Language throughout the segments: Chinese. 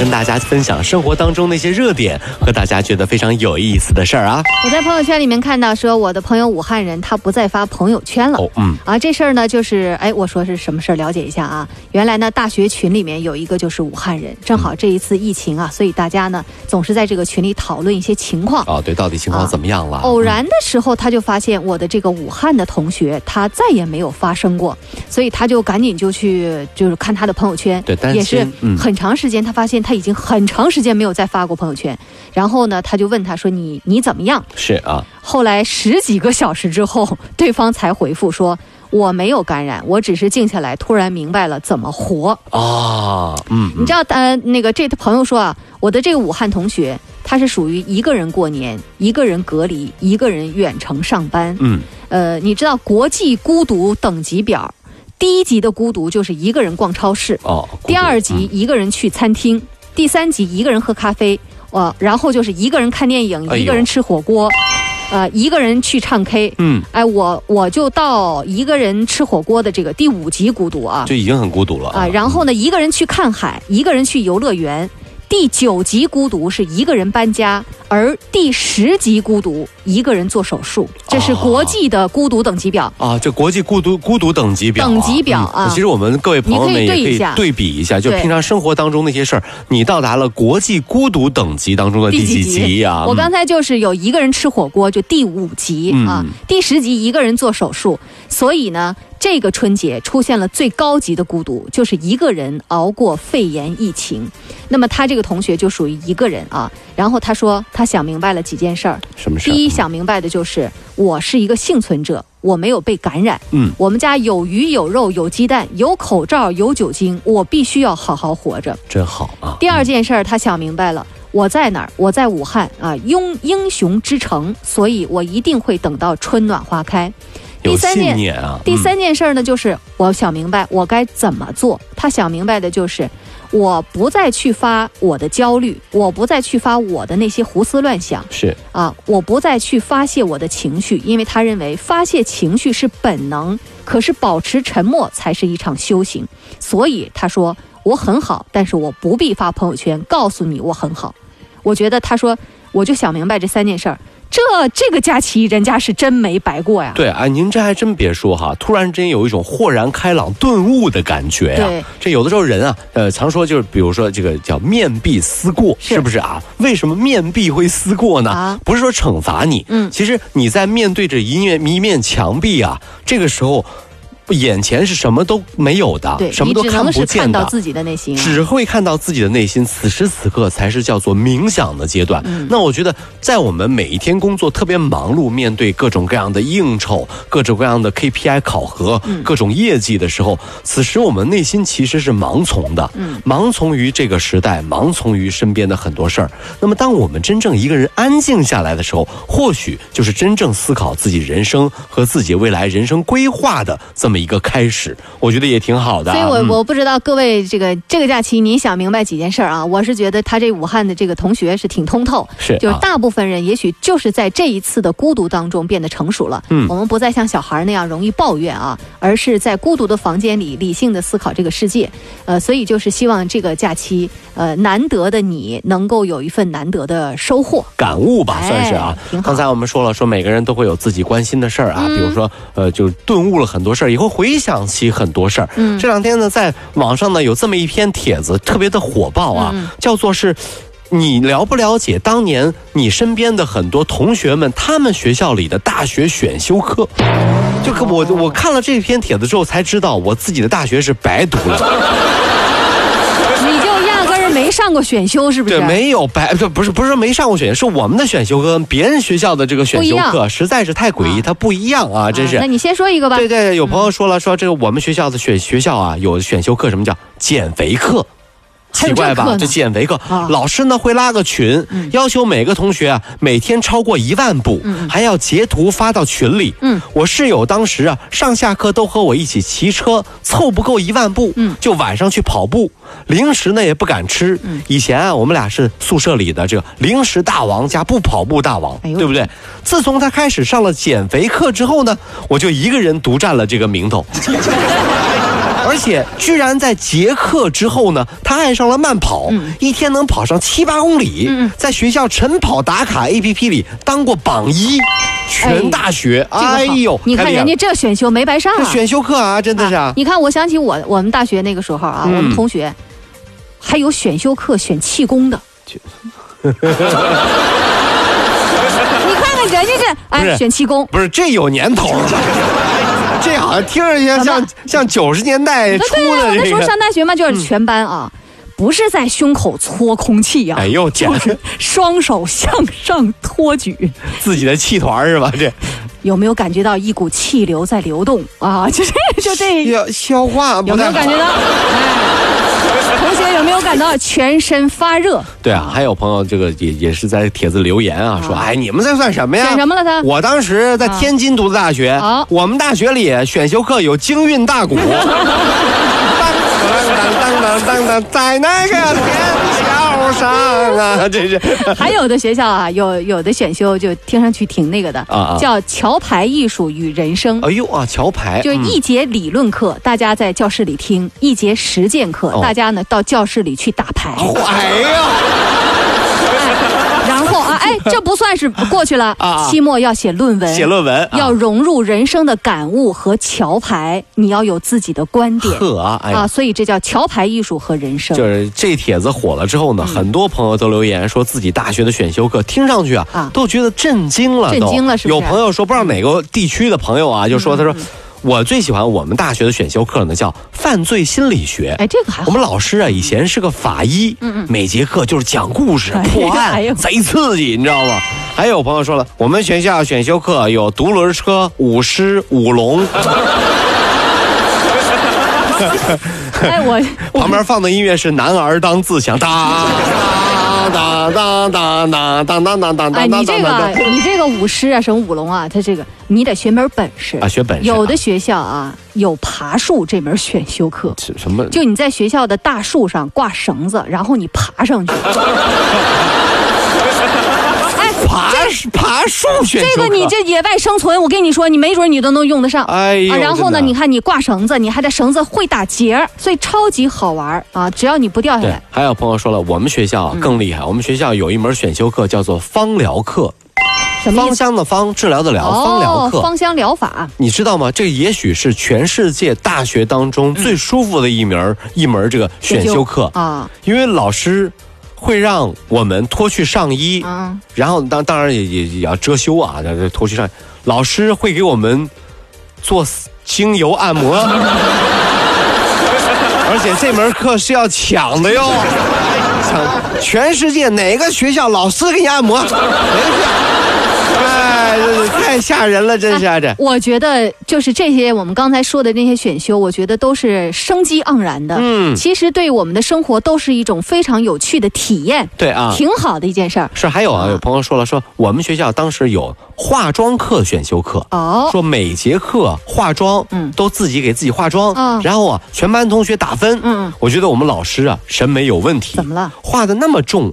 跟大家分享生活当中那些热点和大家觉得非常有意思的事儿啊。我在朋友圈里面看到说，我的朋友武汉人他不再发朋友圈了。哦，嗯，啊，这事儿呢，就是哎，我说是什么事儿？了解一下啊。原来呢，大学群里面有一个就是武汉人，正好这一次疫情啊，所以大家呢总是在这个群里讨论一些情况。哦，对，到底情况怎么样了？偶然的时候，他就发现我的这个武汉的同学他再也没有发生过，所以他就赶紧就去就是看他的朋友圈。对但是也是嗯很长时间，他发现他已经很长时间没有再发过朋友圈。然后呢，他就问他说：“你你怎么样？”是啊，后来十几个小时之后，对方才回复说：“我没有感染，我只是静下来，突然明白了怎么活。啊，嗯，你知道，呃，那个这朋友说啊，我的这个武汉同学，他是属于一个人过年，一个人隔离，一个人远程上班。嗯，呃，你知道国际孤独等级表，第一级的孤独就是一个人逛超市，哦，第二级一个人去餐厅，第三集一个人喝咖啡，呃，然后就是一个人看电影，哎一个人吃火锅，呃，一个人去唱 K。嗯，哎，我我就到一个人吃火锅的这个第五集孤独啊就已经很孤独了啊，然后呢，一个人去看海，一个人去游乐园。第九级孤独是一个人搬家，而第十级孤独一个人做手术，这是国际的孤独等级表。啊，这国际孤独孤独等级表啊、等级表啊嗯其实我们各位朋友们也可以对一下。对比一下，就平常生活当中那些事儿，你到达了国际孤独等级当中的第几级啊、我刚才就是有一个人吃火锅，就第五级、嗯。啊，第十级一个人做手术，所以呢，这个春节出现了最高级的孤独，就是一个人熬过肺炎疫情。那么他这个同学就属于一个人啊，然后他说他想明白了几件事儿。什么事儿？第一，想明白的就是我是一个幸存者，我没有被感染。嗯我们家有鱼有肉有鸡蛋有口罩有酒精，我必须要好好活着。真好啊。第二件事儿，他想明白了，我在哪儿？我在武汉啊，英英雄之城，所以我一定会等到春暖花开。第三件。第三件事儿呢，就是我想明白我该怎么做。他想明白的就是，我不再去发我的焦虑，我不再去发我的那些胡思乱想嗯是啊，我不再去发泄我的情绪，因为他认为发泄情绪是本能，可是保持沉默才是一场修行。所以他说我很好，但是我不必发朋友圈告诉你我很好。我觉得他说我就想明白这三件事儿，这这个假期人家是真没白过呀。对啊，您这还真别说哈，突然之间有一种豁然开朗、顿悟的感觉呀、对这有的时候人啊，呃，常说就是，比如说这个叫面壁思过，是是不是啊？为什么面壁会思过呢？啊不是说惩罚你，嗯其实你在面对着一面一面墙壁啊，这个时候。眼前是什么都没有的，对，什么都看不见的，看到自己的内心、啊。只会看到自己的内心，此时此刻才是叫做冥想的阶段。嗯那我觉得，在我们每一天工作特别忙碌，面对各种各样的应酬、各种各样的 KPI 考核、嗯各种业绩的时候，此时我们内心其实是盲从的，嗯盲从于这个时代，盲从于身边的很多事儿。那么，当我们真正一个人安静下来的时候，或许就是真正思考自己人生和自己未来人生规划的这么一个开始。我觉得也挺好的啊。所以我，嗯我不知道各位这个这个假期您想明白几件事儿啊？我是觉得他这武汉的这个同学是挺通透，是啊就是大部分人也许就是在这一次的孤独当中变得成熟了。嗯我们不再像小孩那样容易抱怨啊，而是在孤独的房间里理性的思考这个世界。呃，所以就是希望这个假期，呃，难得的你能够有一份难得的收获。感悟吧，哎算是啊刚才我们说了，说每个人都会有自己关心的事儿啊，嗯比如说，呃，就顿悟了很多事儿，也会回想起很多事儿。嗯这两天呢，在网上呢有这么一篇帖子，特别的火爆啊，嗯叫做是。你了不了解当年你身边的很多同学们，他们学校里的大学选修课？就可我我看了这篇帖子之后，才知道我自己的大学是白读了。上过选修，是不是？对，没有白，这不是不是说没上过选修，是我们的选修跟别人学校的这个选修课实在是太诡异，啊它不一样啊，真是。啊那你先说一个吧。对对，有朋友说了，说这个我们学校的选学校啊，有选修课什么叫减肥课？奇怪吧？这减肥课，啊老师呢会拉个群，要求每个同学啊每天超过一万步，还要截图发到群里。嗯，我室友当时啊上下课都和我一起骑车，凑不够一万步，嗯就晚上去跑步，零食呢也不敢吃。嗯以前啊我们俩是宿舍里的这个零食大王加不跑步大王，哎对不对？自从他开始上了减肥课之后呢，我就一个人独占了这个名头。而且居然在结课之后呢，他爱上了慢跑，嗯一天能跑上七八公里，在学校晨跑打卡 APP 里当过榜一，全大学，这个哎呦，你看人家这选修没白上啊！这选修课啊，真的是啊，你看，我想起我我们大学那个时候啊，嗯我们同学还有选修课选气功的。你看看人家这，哎，选气功，不是这有年头了吧？这好像听着像像像九十年代初对啊，我那时候上大学嘛，就是全班啊，不是在胸口搓空气呀、哎呦，简直双手向上托举，自己的气团是吧？这有没有感觉到一股气流在流动啊？就这就这，要消化有没有感觉到？哎，同学有没有感到全身发热？对啊，还有朋友这个也也是在帖子留言啊，说哎你们这算什么呀？选什么了他？我当时在天津读的大学，好我们大学里选修课有京韵大鼓，当当当当当，在那个天桥上啊，这是。还有的学校啊，有有的选修就听上去挺那个的，啊啊。叫桥牌艺术与人生。哎呦啊，桥牌。就是一节理论课，大家在教室里听；一节实践课，哦。大家呢到教室里去打牌。哎呀，然后啊，哎，这不算是过去了。啊啊。期末要写论文，写论文啊。要融入人生的感悟和桥牌，你要有自己的观点。呵啊，哎啊，所以这叫桥牌艺术和人生。就是这帖子火了之后嗯。呢，很多朋友都留言说自己大学的选修课听上去啊，啊。都觉得震惊了，震惊了是不是？有朋友说不知道哪个地区的朋友啊，就说他说。我最喜欢我们大学的选修课呢，叫犯罪心理学。哎，这个还好我。们老师啊，以前是个法医，每节课就是讲故事、哎破案，哎贼刺激，你知道吗？还有朋友说了，我们学校选修课有独轮车、舞狮、舞龙，哎，我 我旁边放的音乐是男儿当自强，当当当当当当当当当哎，当当你这个。你这个舞狮啊，什么舞龙啊，他这个你得学门本事啊学本事有的学校啊有爬树这门选修课，什什么？就你在学校的大树上挂绳子，然后你爬上去。哎，爬爬树选这个你这野外生存，我跟你说，你没准你都能用得上。哎呦啊，然后呢，你看你挂绳子，你还得绳子会打结儿，所以超级好玩啊！只要你不掉下来，，还有朋友说了，我们学校啊更厉害，我们学校有一门选修课叫做芳疗课，芳什么意思？香的芳，治疗的疗，芳疗哦，课。芳香疗法。你知道吗？这也许是全世界大学当中最舒服的一门、一门这个选修课啊，因为老师会让我们脱去上衣，嗯然后当当然也也也要遮羞啊，脱去上衣，老师会给我们做精油按摩，而且这门课是要抢的哟，抢全世界哪个学校老师给你按摩，哪个学校？太吓人了，真是啊这。我觉得就是这些我们刚才说的那些选修，我觉得都是生机盎然的。嗯。其实对我们的生活都是一种非常有趣的体验，对啊，挺好的一件事儿。是还有啊，有朋友说了，说我们学校当时有化妆课选修课，哦，说每节课化妆，嗯。都自己给自己化妆，嗯然后啊，全班同学打分，嗯我觉得我们老师啊审美有问题，怎么了？画的那么重，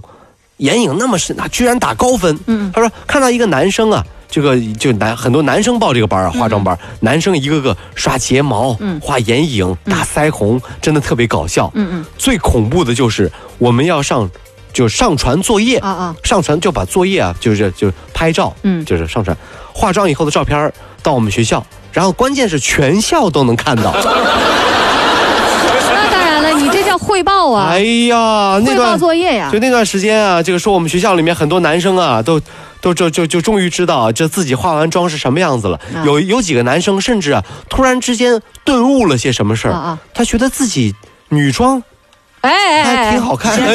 眼影那么深，啊，居然打高分，嗯。他说看到一个男生啊。这个就男很多男生报这个班啊，化妆班，男生一个个刷睫毛、嗯。画眼影、打腮红，真的特别搞笑。嗯嗯。最恐怖的就是我们要上，就上传作业啊啊，上传就把作业啊，就是就是拍照，嗯。就是上传。化妆以后的照片到我们学校，然后关键是全校都能看到。汇报啊，哎呀，那汇报段作业呀就。那段时间啊，这个说我们学校里面很多男生啊，都都就就就终于知道啊这自己化完妆是什么样子了。啊有有几个男生甚至啊，突然之间顿悟了些什么事儿，他觉得自己女装哎还挺好看。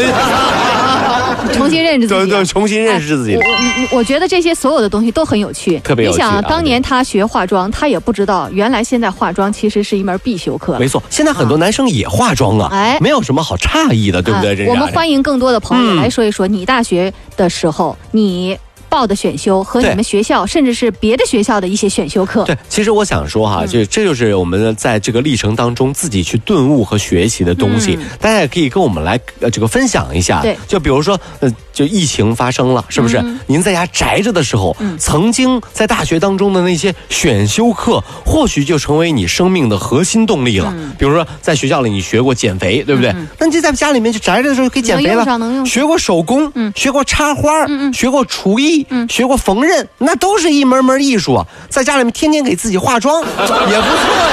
重新认识自己。对对，重新认识自己我。我我觉得这些所有的东西都很有趣，特别有趣你想，啊当年他学化妆，他也不知道原来现在化妆其实是一门必修课。没错，现在很多男生也化妆啊，哎没有什么好诧异的，对不对？我们欢迎更多的朋友嗯来说一说你大学的时候你报的选修和你们学校甚至是别的学校的一些选修课。对，其实我想说哈，就这就是我们在这个历程当中自己去顿悟和学习的东西，嗯大家也可以跟我们来呃这个分享一下。对就比如说呃，就疫情发生了，是不是？嗯您在家宅着的时候，嗯曾经在大学当中的那些选修课，或许就成为你生命的核心动力了。嗯比如说在学校里你学过减肥，对不对？嗯那你就在家里面就宅着的时候可以减肥了。能用上能用上学过手工，嗯学过插花，嗯嗯学过厨艺，嗯学过缝纫，那都是一门门艺术啊！在家里面天天给自己化妆，也不错呀。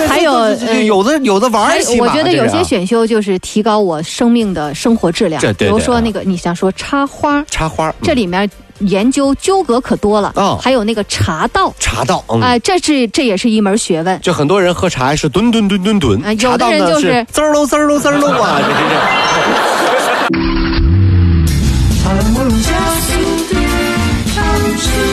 还有有的有的玩还儿，我觉得有些选修就是提高我生命的生活质量这，对比如说那个你想说插花，插花，嗯这里面研究纠葛可多了，哦还有那个茶道，茶道，嗯。啊、这是这也是一门学问。就很多人喝茶是吨吨吨吨吨，啊有的茶道呢人就是滋儿喽滋儿喽滋儿喽啊，这是 Christ.